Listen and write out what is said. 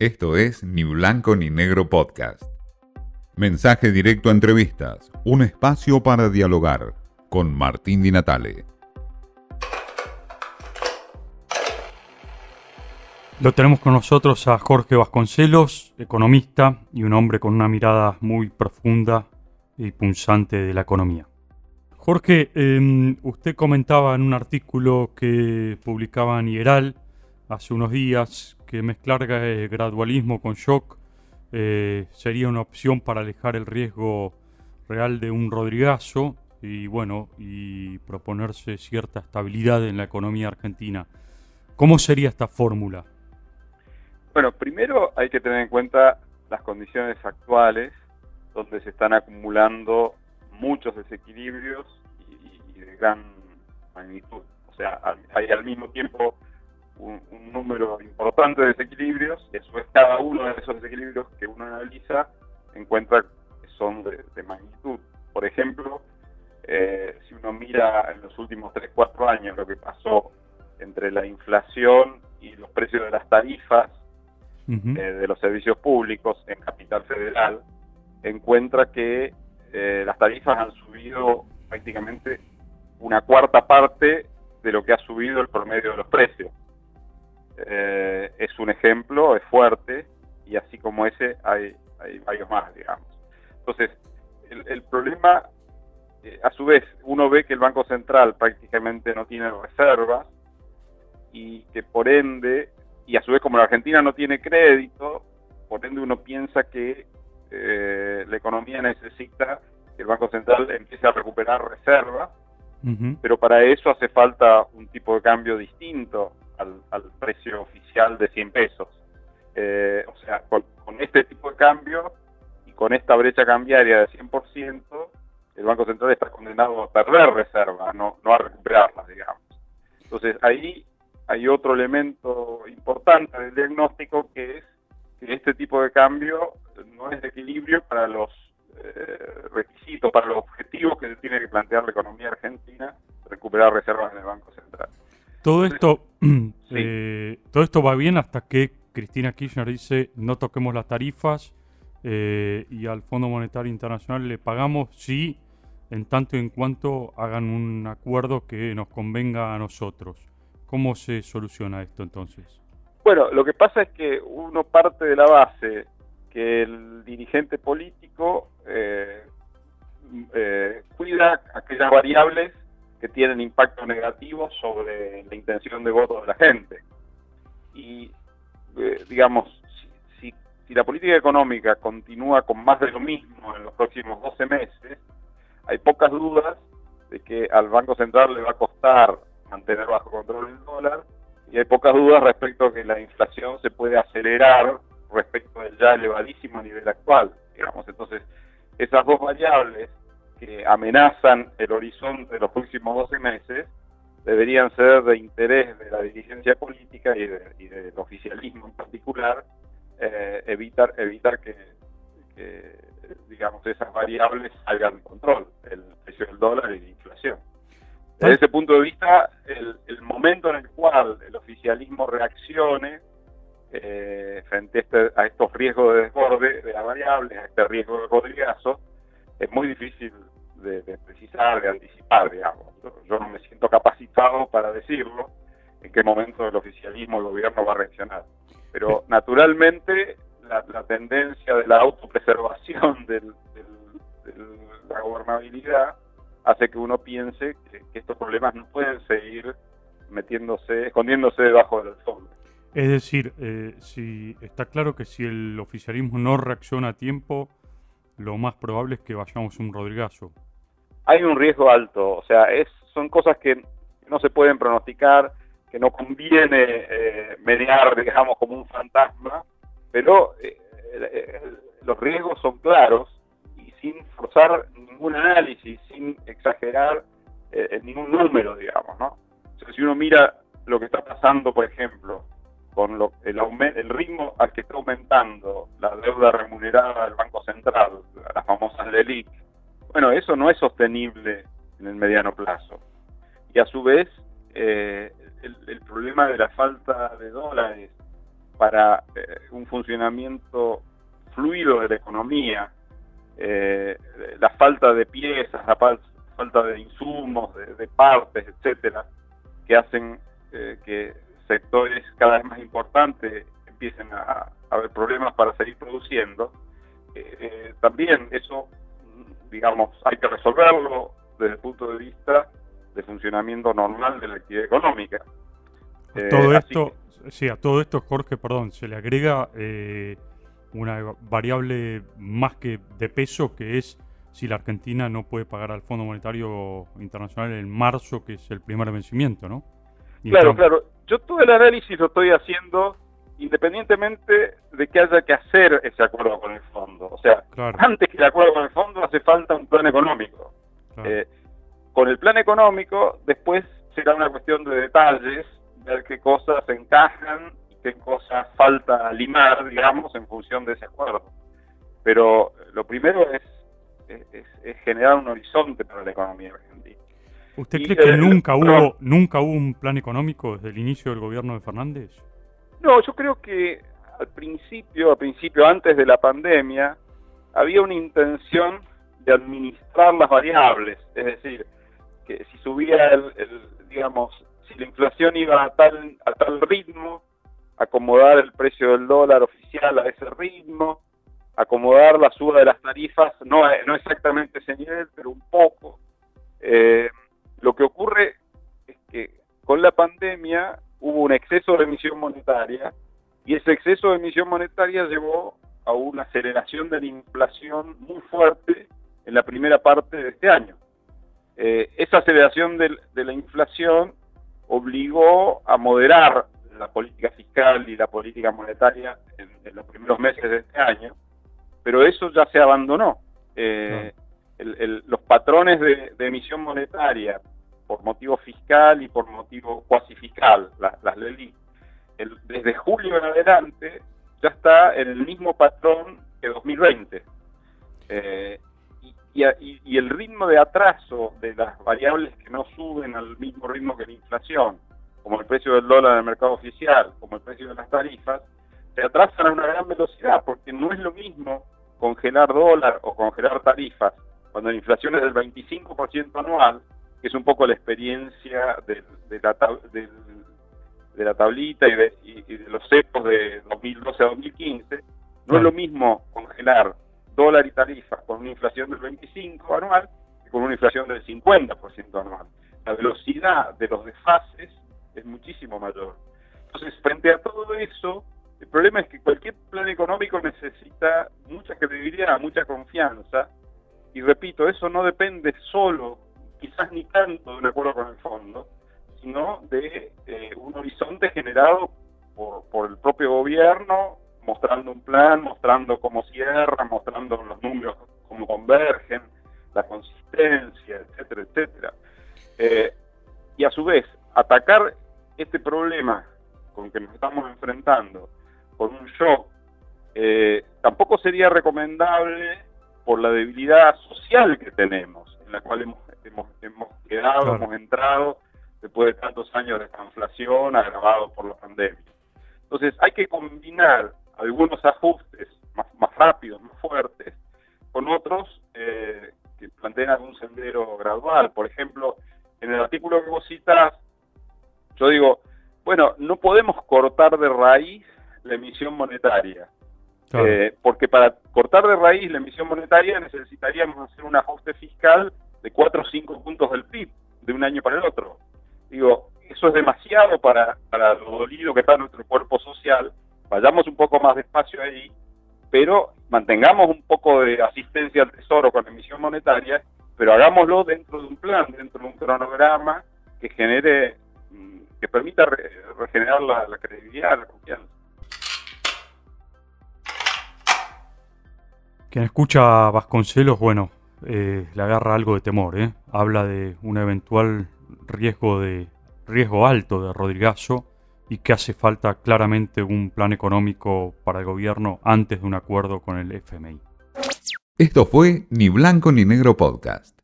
Esto es Ni Blanco ni Negro Podcast. Mensaje directo a entrevistas, un espacio para dialogar con Martín Di Natale. Lo tenemos con nosotros a Jorge Vasconcelos, economista y un hombre con una mirada muy profunda y punzante de la economía. Jorge, em, usted comentaba en un artículo que publicaba en Ieral hace unos días que mezclar eh, gradualismo con shock eh, sería una opción para alejar el riesgo real de un Rodrigazo y bueno, y proponerse cierta estabilidad en la economía argentina. ¿Cómo sería esta fórmula? Bueno, primero hay que tener en cuenta las condiciones actuales donde se están acumulando muchos desequilibrios y, y de gran magnitud. O sea, hay al mismo tiempo un, número importante de desequilibrios, y eso es cada uno de esos desequilibrios que uno analiza encuentra que son de, magnitud. Por ejemplo, eh, si uno mira en los últimos 3-4 años lo que pasó entre la inflación y los precios de las tarifas eh, de los servicios públicos en Capital Federal, encuentra que eh, las tarifas han subido prácticamente una cuarta parte de lo que ha subido el promedio de los precios. Eh, es un ejemplo, es fuerte, y así como ese hay, hay varios más, digamos. Entonces, el, problema, eh, a su vez, uno ve que el Banco Central prácticamente no tiene reservas y que por ende, y a su vez como la Argentina no tiene crédito, por ende uno piensa que eh, la economía necesita que el Banco Central empiece a recuperar reservas, pero para eso hace falta un tipo de cambio distinto al, precio oficial de 100 pesos. Eh, o sea, con, este tipo de cambio y con esta brecha cambiaria de 100%, el Banco Central está condenado a perder reservas, no, no a recuperarlas, digamos. Entonces ahí hay otro elemento importante del diagnóstico que es que este tipo de cambio no es de equilibrio para los eh, requisitos, para los objetivos que tiene que plantear la economía argentina, recuperar reservas en el Banco Central. Todo esto, eh, todo esto va bien hasta que Cristina Kirchner dice no toquemos las tarifas eh, y al Fondo Monetario Internacional le pagamos si en tanto y en cuanto hagan un acuerdo que nos convenga a nosotros. ¿Cómo se soluciona esto entonces? Bueno, lo que pasa es que uno parte de la base que el dirigente político eh, cuida aquellas variables tienen impacto negativo sobre la intención de voto de la gente. Y, eh, digamos, si, la política económica continúa con más de lo mismo en los próximos 12 meses, hay pocas dudas de que al Banco Central le va a costar mantener bajo control el dólar y hay pocas dudas respecto a que la inflación se puede acelerar respecto del ya elevadísimo nivel actual. Digamos, entonces, esas dos variables que amenazan el horizonte de los próximos 12 meses deberían ser de interés de la dirigencia política y, del oficialismo en particular eh, evitar evitar que, digamos esas variables salgan de control el precio del dólar y la inflación. Desde ese punto de vista el, momento en el cual el oficialismo reaccione eh, frente a, este, a, estos riesgos de desborde de las variables a este riesgo de codrigazo es muy difícil de, precisar, de anticipar, digamos. Yo no me siento capacitado para decirlo, en qué momento el oficialismo, el gobierno va a reaccionar. Pero naturalmente la, tendencia de la autopreservación de la gobernabilidad hace que uno piense que, estos problemas no pueden seguir metiéndose, escondiéndose debajo del fondo. Es decir, eh, si está claro que si el oficialismo no reacciona a tiempo, lo más probable es que vayamos un Rodrigazo. Hay un riesgo alto, o sea, es, son cosas que no se pueden pronosticar, que no conviene eh, mediar, digamos, como un fantasma, pero eh, eh, los riesgos son claros y sin forzar ningún análisis, sin exagerar ningún número, digamos, ¿no? si uno mira lo que está pasando, por ejemplo, con el, el ritmo al que está aumentando la deuda remunerada del Banco Central, famosas LELIC, bueno, eso no es sostenible en el mediano plazo. Y a su vez, eh, el, problema de la falta de dólares para eh, un funcionamiento fluido de la economía, eh, la falta de piezas, la falta de insumos, de, partes, etcétera, que hacen que sectores cada vez más importantes empiecen a, haber problemas para seguir produciendo. también eso, digamos, hay que resolverlo desde el punto de vista de funcionamiento normal de la actividad económica. todo esto, sí, a todo esto, Jorge, perdón, se le agrega eh, una variable más que de peso que es si la Argentina no puede pagar al Fondo Monetario Internacional en marzo, que es el primer vencimiento, ¿no? claro, claro. Yo todo el análisis lo estoy haciendo independientemente de que haya que hacer ese acuerdo con el fondo. O sea, antes que el acuerdo con el fondo hace falta un plan económico. Eh, con el plan económico después será una cuestión de detalles ver qué cosas encajan y qué cosas falta limar, digamos, en función de ese acuerdo. Pero lo primero es, es, generar un horizonte para la economía argentina. ¿Usted cree que nunca hubo nunca hubo un plan económico desde el inicio del gobierno de Fernández? No, yo creo que al principio, al principio antes de la pandemia, había una intención de administrar las variables, es decir, que si subía el digamos, si la inflación iba a tal, a tal ritmo, acomodar el precio del dólar oficial a ese ritmo, acomodar la suba de las tarifas, no, no exactamente ese nivel, pero un poco. Eh, lo que ocurre es que con la pandemia hubo un exceso de emisión monetaria y ese exceso de emisión monetaria llevó a una aceleración de la inflación muy fuerte en la primera parte de este año. Eh, esa aceleración de, la inflación obligó a moderar la política fiscal y la política monetaria en, los primeros meses de este año, pero eso ya se abandonó. Eh, los patrones de, emisión monetaria por motivo fiscal y por motivo cuasi fiscal, las, las desde julio en adelante ya está en el mismo patrón que 2020. Eh, y, el ritmo de atraso de las variables que no suben al mismo ritmo que la inflación, como el precio del dólar en el mercado oficial, como el precio de las tarifas, se atrasan a una gran velocidad, porque no es lo mismo congelar dólar o congelar tarifas cuando la inflación es del 25% anual, que es un poco la experiencia de, la, de, la tablita y de, los cepos de 2012 a 2015, no es lo mismo congelar dólar y tarifas con una inflación del 25 anual y con una inflación del 50% anual. La velocidad de los desfases es muchísimo mayor. Entonces, frente a todo eso, el problema es que cualquier plan económico necesita mucha credibilidad, mucha confianza, y repito, eso no depende solo, quizás ni tanto de un acuerdo con el fondo, sino de eh, un horizonte generado por, el propio gobierno, mostrando un plan, mostrando cómo cierra, mostrando los números, cómo convergen, la consistencia, etcétera, etcétera. Eh, y a su vez, atacar este problema con que nos estamos enfrentando con un shock, eh, tampoco sería recomendable por la debilidad social que tenemos, en la cual hemos, hemos, quedado, hemos entrado después de tantos años de esta inflación agravado por la pandemia. Entonces hay que combinar algunos ajustes más, más rápidos, más fuertes, con otros eh, que plantean algún sendero gradual. Por ejemplo, en el artículo que vos citas, yo digo, bueno, no podemos cortar de raíz la emisión monetaria. Eh, porque para cortar de raíz la emisión monetaria necesitaríamos hacer un ajuste fiscal de 4 o 5 puntos del PIB de un año para el otro. Digo, eso es demasiado para, para lo dolido que está nuestro cuerpo social vayamos un poco más despacio ahí, pero mantengamos un poco de asistencia al Tesoro con emisión monetaria, pero hagámoslo dentro de un plan, dentro de un cronograma que genere, mm, que permita regenerar la, credibilidad, la confianza. Quien escucha a Vasconcelos, bueno, eh, le agarra algo de temor, ¿eh? Habla de un eventual riesgo de riesgo alto de Rodrigazo y que hace falta claramente un plan económico para el gobierno antes de un acuerdo con el FMI. Esto fue Ni Blanco ni Negro Podcast.